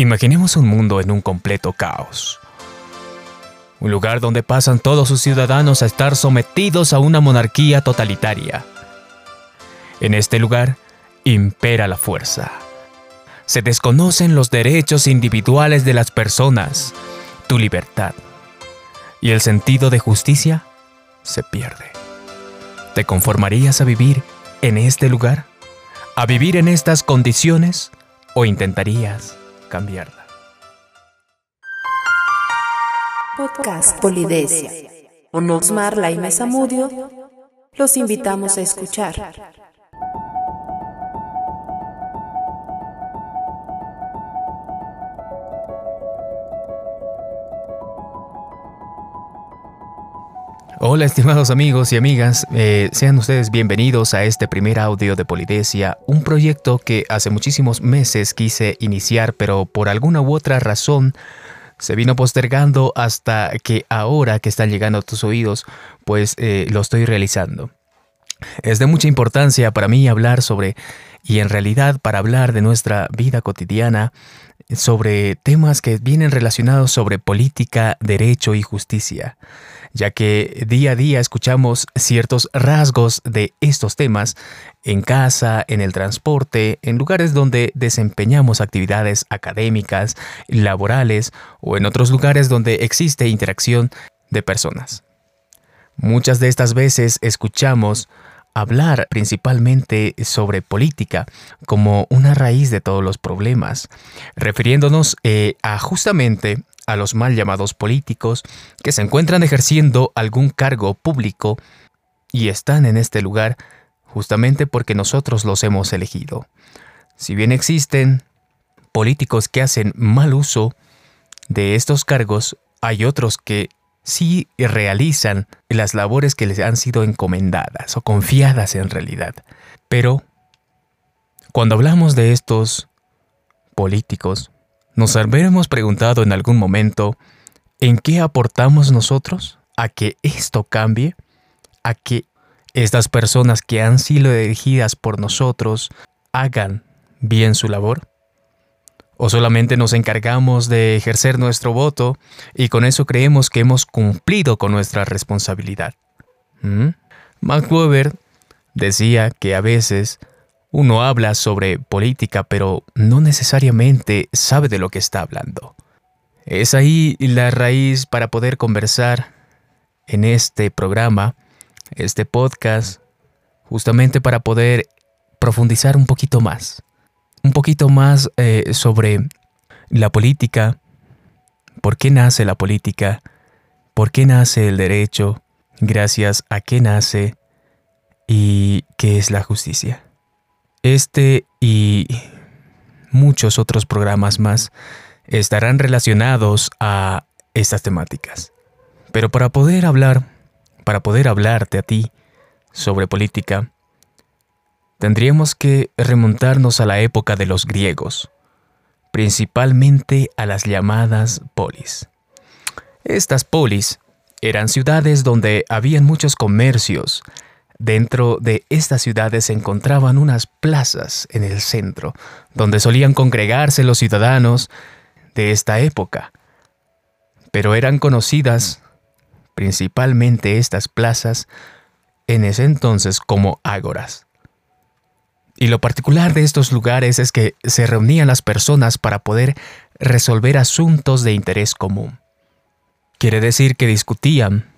Imaginemos un mundo en un completo caos. Un lugar donde pasan todos sus ciudadanos a estar sometidos a una monarquía totalitaria. En este lugar impera la fuerza. Se desconocen los derechos individuales de las personas, tu libertad. Y el sentido de justicia se pierde. ¿Te conformarías a vivir en este lugar? ¿A vivir en estas condiciones? ¿O intentarías cambiarla? Podcast Polidesia. Con Osmar y Mesamudio, los invitamos a escuchar. Hola estimados amigos y amigas, eh, sean ustedes bienvenidos a este primer audio de Polidesia, un proyecto que hace muchísimos meses quise iniciar, pero por alguna u otra razón se vino postergando hasta que ahora que están llegando a tus oídos, pues eh, lo estoy realizando. Es de mucha importancia para mí hablar sobre, y en realidad para hablar de nuestra vida cotidiana, sobre temas que vienen relacionados sobre política, derecho y justicia ya que día a día escuchamos ciertos rasgos de estos temas en casa, en el transporte, en lugares donde desempeñamos actividades académicas, laborales o en otros lugares donde existe interacción de personas. Muchas de estas veces escuchamos hablar principalmente sobre política como una raíz de todos los problemas, refiriéndonos eh, a justamente a los mal llamados políticos que se encuentran ejerciendo algún cargo público y están en este lugar justamente porque nosotros los hemos elegido. Si bien existen políticos que hacen mal uso de estos cargos, hay otros que sí realizan las labores que les han sido encomendadas o confiadas en realidad. Pero cuando hablamos de estos políticos, ¿Nos habremos preguntado en algún momento en qué aportamos nosotros a que esto cambie? ¿A que estas personas que han sido elegidas por nosotros hagan bien su labor? ¿O solamente nos encargamos de ejercer nuestro voto y con eso creemos que hemos cumplido con nuestra responsabilidad? ¿Mm? Weber decía que a veces uno habla sobre política, pero no necesariamente sabe de lo que está hablando. Es ahí la raíz para poder conversar en este programa, este podcast, justamente para poder profundizar un poquito más, un poquito más eh, sobre la política, por qué nace la política, por qué nace el derecho, gracias a qué nace y qué es la justicia. Este y muchos otros programas más estarán relacionados a estas temáticas. Pero para poder hablar, para poder hablarte a ti sobre política, tendríamos que remontarnos a la época de los griegos, principalmente a las llamadas polis. Estas polis eran ciudades donde habían muchos comercios, Dentro de estas ciudades se encontraban unas plazas en el centro, donde solían congregarse los ciudadanos de esta época. Pero eran conocidas, principalmente estas plazas, en ese entonces como ágoras. Y lo particular de estos lugares es que se reunían las personas para poder resolver asuntos de interés común. Quiere decir que discutían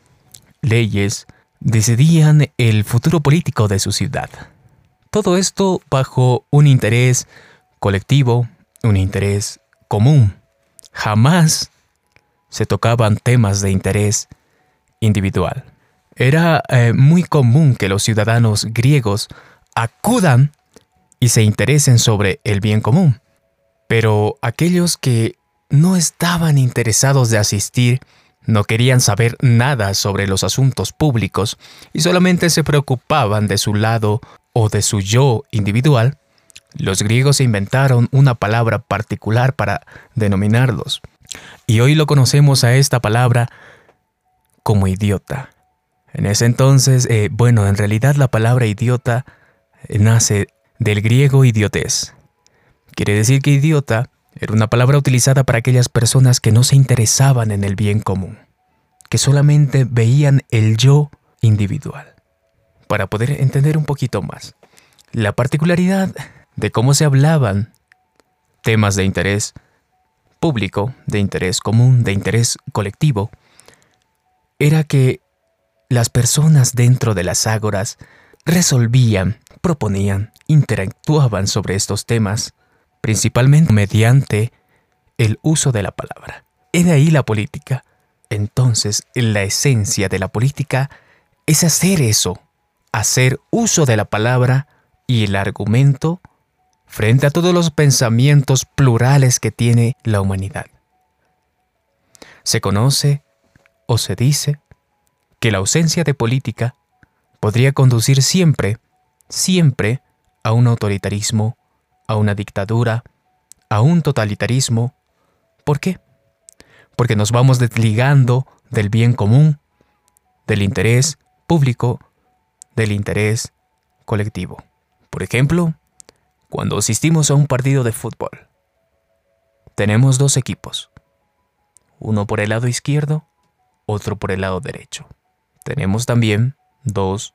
leyes, decidían el futuro político de su ciudad. Todo esto bajo un interés colectivo, un interés común. Jamás se tocaban temas de interés individual. Era eh, muy común que los ciudadanos griegos acudan y se interesen sobre el bien común. Pero aquellos que no estaban interesados de asistir no querían saber nada sobre los asuntos públicos y solamente se preocupaban de su lado o de su yo individual. Los griegos inventaron una palabra particular para denominarlos. Y hoy lo conocemos a esta palabra como idiota. En ese entonces, eh, bueno, en realidad la palabra idiota nace del griego idiotes. Quiere decir que idiota Era una palabra utilizada para aquellas personas que no se interesaban en el bien común, que solamente veían el yo individual. Para poder entender un poquito más, la particularidad de cómo se hablaban temas de interés público, de interés común, de interés colectivo, era que las personas dentro de las ágoras resolvían, proponían, interactuaban sobre estos temas, principalmente mediante el uso de la palabra. He de ahí la política. Entonces, la esencia de la política es hacer eso, hacer uso de la palabra y el argumento frente a todos los pensamientos plurales que tiene la humanidad. Se conoce o se dice que la ausencia de política podría conducir siempre, siempre a un autoritarismo, a una dictadura, a un totalitarismo. ¿Por qué? Porque nos vamos desligando del bien común, del interés público, del interés colectivo. Por ejemplo, cuando asistimos a un partido de fútbol. Tenemos dos equipos, uno por el lado izquierdo, otro por el lado derecho. Tenemos también dos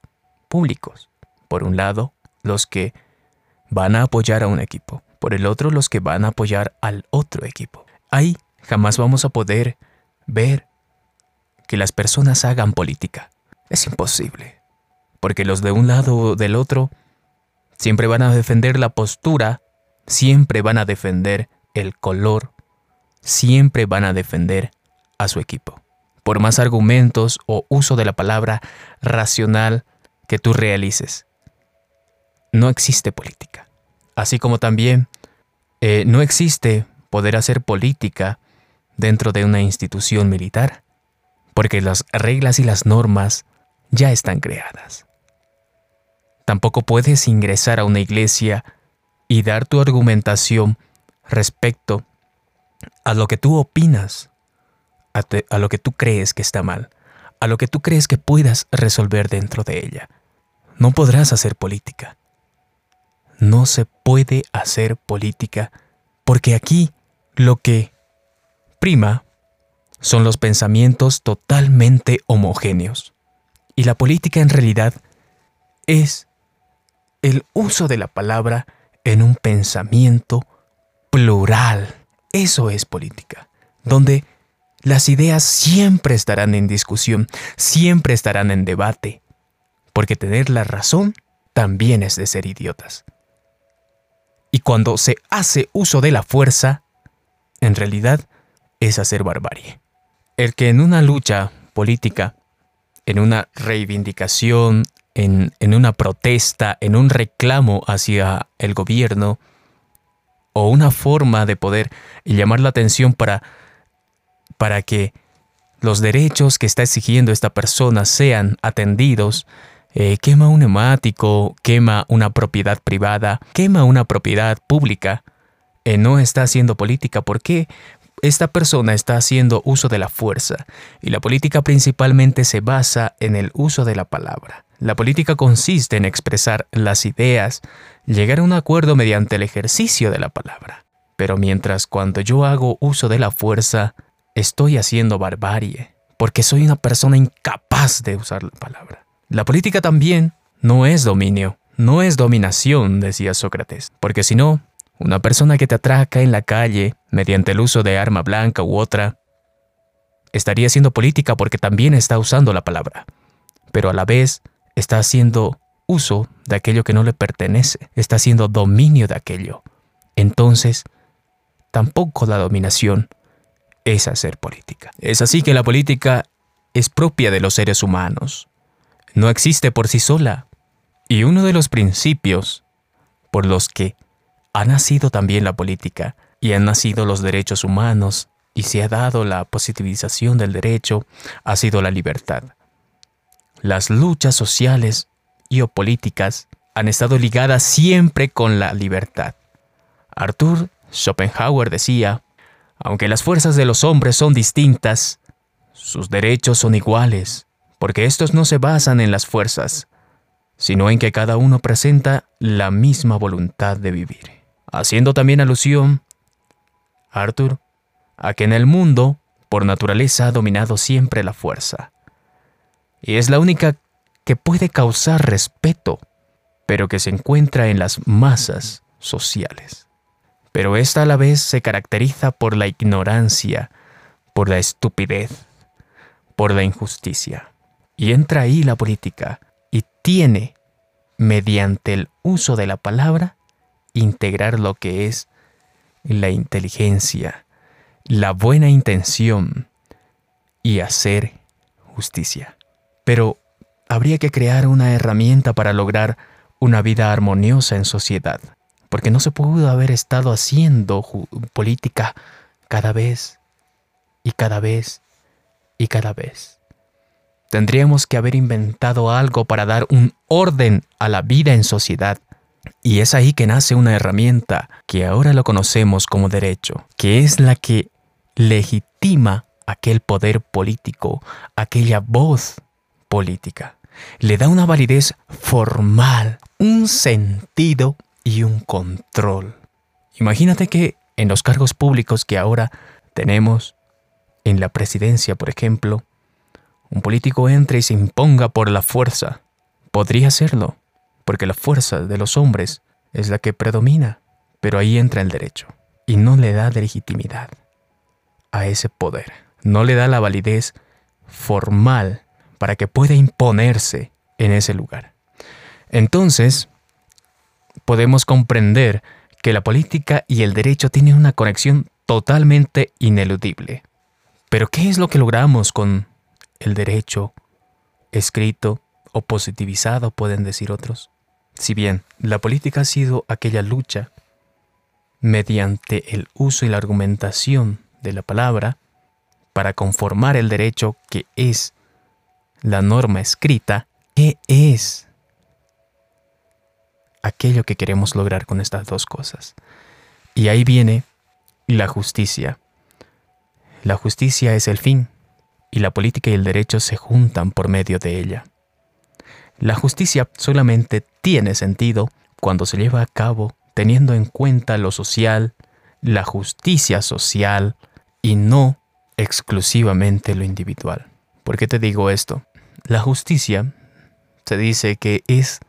públicos. Por un lado, los que van a apoyar a un equipo, por el otro los que van a apoyar al otro equipo. Ahí jamás vamos a poder ver que las personas hagan política. Es imposible, porque los de un lado o del otro Siempre van a defender la postura, siempre van a defender el color, siempre van a defender a su equipo. Por más argumentos o uso de la palabra racional que tú realices. No existe política. Así como también eh, no existe poder hacer política dentro de una institución militar, porque las reglas y las normas ya están creadas. Tampoco puedes ingresar a una iglesia y dar tu argumentación respecto a lo que tú opinas, a, lo que tú crees que está mal, a lo que tú crees que puedas resolver dentro de ella. No podrás hacer política. No se puede hacer política porque aquí lo que prima son los pensamientos totalmente homogéneos. Y la política en realidad es el uso de la palabra en un pensamiento plural. Eso es política, donde las ideas siempre estarán en discusión, siempre estarán en debate, porque tener la razón también es de ser idiotas. Y cuando se hace uso de la fuerza, en realidad es hacer barbarie. El que en una lucha política, en una reivindicación en, una protesta, en un reclamo hacia el gobierno, o una forma de poder llamar la atención para, para que los derechos que está exigiendo esta persona sean atendidos, eh, quema un neumático, quema una propiedad privada, quema una propiedad pública, eh, no está haciendo política. ¿Por qué? Esta persona está haciendo uso de la fuerza y la política principalmente se basa en el uso de la palabra. La política consiste en expresar las ideas, llegar a un acuerdo mediante el ejercicio de la palabra. Pero mientras cuando yo hago uso de la fuerza, estoy haciendo barbarie, porque soy una persona incapaz de usar la palabra. La política también no es dominio, no es dominación, decía Sócrates, porque si no, una persona que te atraca en la calle mediante el uso de arma blanca u otra, estaría haciendo política porque también está usando la palabra, pero a la vez está haciendo uso de aquello que no le pertenece, está haciendo dominio de aquello. Entonces, tampoco la dominación es hacer política. Es así que la política es propia de los seres humanos. No existe por sí sola. Y uno de los principios por los que ha nacido también la política y han nacido los derechos humanos y se ha dado la positivización del derecho ha sido la libertad. Las luchas sociales y o políticas han estado ligadas siempre con la libertad. Arthur Schopenhauer decía, aunque las fuerzas de los hombres son distintas, sus derechos son iguales, porque estos no se basan en las fuerzas, sino en que cada uno presenta la misma voluntad de vivir. Haciendo también alusión Arthur, a que en el mundo, por naturaleza, ha dominado siempre la fuerza. Y es la única que puede causar respeto, pero que se encuentra en las masas sociales. Pero esta a la vez se caracteriza por la ignorancia, por la estupidez, por la injusticia. Y entra ahí la política y tiene, mediante el uso de la palabra, integrar lo que es la inteligencia, la buena intención y hacer justicia. Pero habría que crear una herramienta para lograr una vida armoniosa en sociedad, porque no se pudo haber estado haciendo política cada vez y cada vez y cada vez. Tendríamos que haber inventado algo para dar un orden a la vida en sociedad. Y es ahí que nace una herramienta que ahora lo conocemos como derecho, que es la que legitima aquel poder político, aquella voz política. Le da una validez formal, un sentido y un control. Imagínate que en los cargos públicos que ahora tenemos, en la presidencia, por ejemplo, un político entre y se imponga por la fuerza. Podría serlo, porque la fuerza de los hombres es la que predomina, pero ahí entra el derecho y no le da legitimidad a ese poder, no le da la validez formal para que pueda imponerse en ese lugar. Entonces, podemos comprender que la política y el derecho tienen una conexión totalmente ineludible. Pero ¿qué es lo que logramos con el derecho escrito o positivizado, pueden decir otros? Si bien la política ha sido aquella lucha mediante el uso y la argumentación de la palabra para conformar el derecho que es la norma escrita, ¿qué es aquello que queremos lograr con estas dos cosas? Y ahí viene la justicia la justicia es el fin, y la política y el derecho se juntan por medio de ella. La justicia solamente tiene sentido cuando se lleva a cabo teniendo en cuenta lo social, la justicia social, y no exclusivamente lo individual. ¿Por qué te digo esto? La justicia se dice que es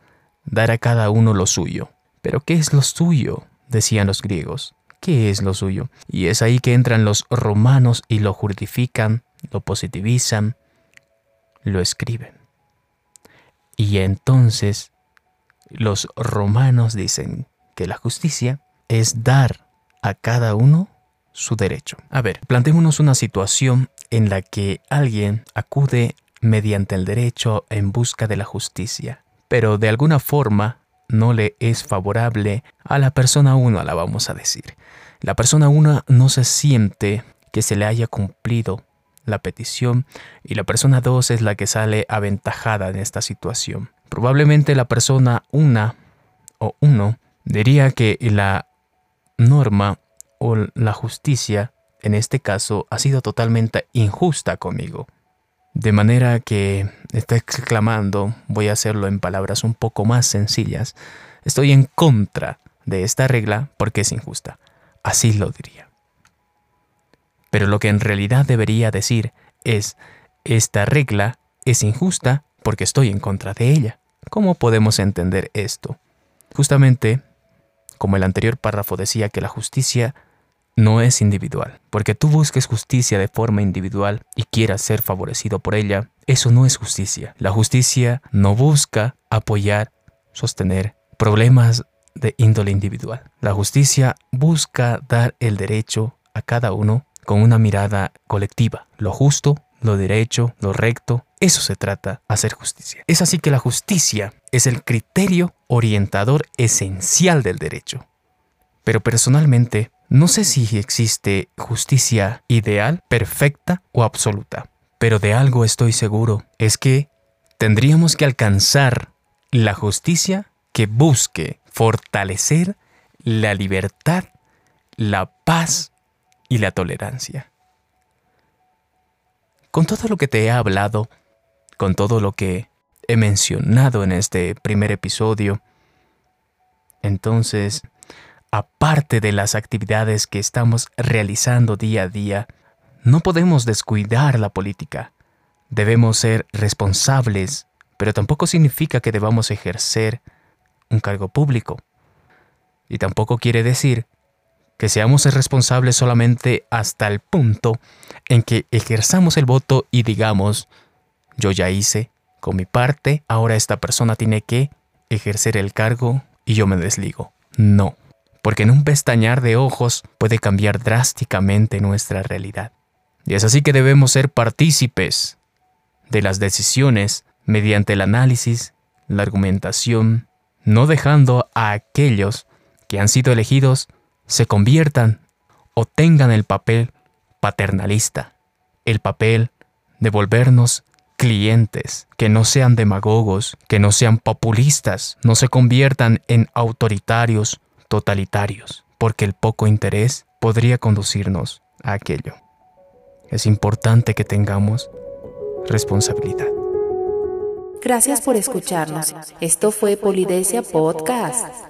dar a cada uno lo suyo. Pero ¿qué es lo suyo? decían los griegos qué es lo suyo. Y es ahí que entran los romanos y lo justifican, lo positivizan, lo escriben. Y entonces los romanos dicen que la justicia es dar a cada uno su derecho. A ver, planteémonos una situación en la que alguien acude mediante el derecho en busca de la justicia, pero de alguna forma no le es favorable a la persona 1, la vamos a decir. La persona 1 no se siente que se le haya cumplido la petición y la persona 2 es la que sale aventajada en esta situación. Probablemente la persona 1 o 1 diría que la norma o la justicia en este caso ha sido totalmente injusta conmigo. De manera que está exclamando, voy a hacerlo en palabras un poco más sencillas, estoy en contra de esta regla porque es injusta. Así lo diría. Pero lo que en realidad debería decir es, esta regla es injusta porque estoy en contra de ella. ¿Cómo podemos entender esto? Justamente, como el anterior párrafo decía que la justicia no es individual. Porque tú busques justicia de forma individual y quieras ser favorecido por ella, eso no es justicia. La justicia no busca apoyar, sostener problemas de índole individual. La justicia busca dar el derecho a cada uno con una mirada colectiva. Lo justo, lo derecho, lo recto, eso se trata, hacer justicia. Es así que la justicia es el criterio orientador esencial del derecho. Pero personalmente, no sé si existe justicia ideal, perfecta o absoluta, pero de algo estoy seguro, es que tendríamos que alcanzar la justicia que busque fortalecer la libertad, la paz y la tolerancia. Con todo lo que te he hablado, con todo lo que he mencionado en este primer episodio, entonces aparte de las actividades que estamos realizando día a día, no podemos descuidar la política. Debemos ser responsables, pero tampoco significa que debamos ejercer un cargo público. Y tampoco quiere decir que seamos responsables solamente hasta el punto en que ejerzamos el voto y digamos, yo ya hice con mi parte, ahora esta persona tiene que ejercer el cargo y yo me desligo. No, porque en un pestañar de ojos puede cambiar drásticamente nuestra realidad. Y es así que debemos ser partícipes de las decisiones mediante el análisis, la argumentación, no dejando a aquellos que han sido elegidos se conviertan o tengan el papel paternalista, el papel de volvernos clientes, que no sean demagogos, que no sean populistas, no se conviertan en autoritarios, totalitarios, porque el poco interés podría conducirnos a aquello. Es importante que tengamos responsabilidad. Gracias por escucharnos. Esto fue Polidesia Podcast.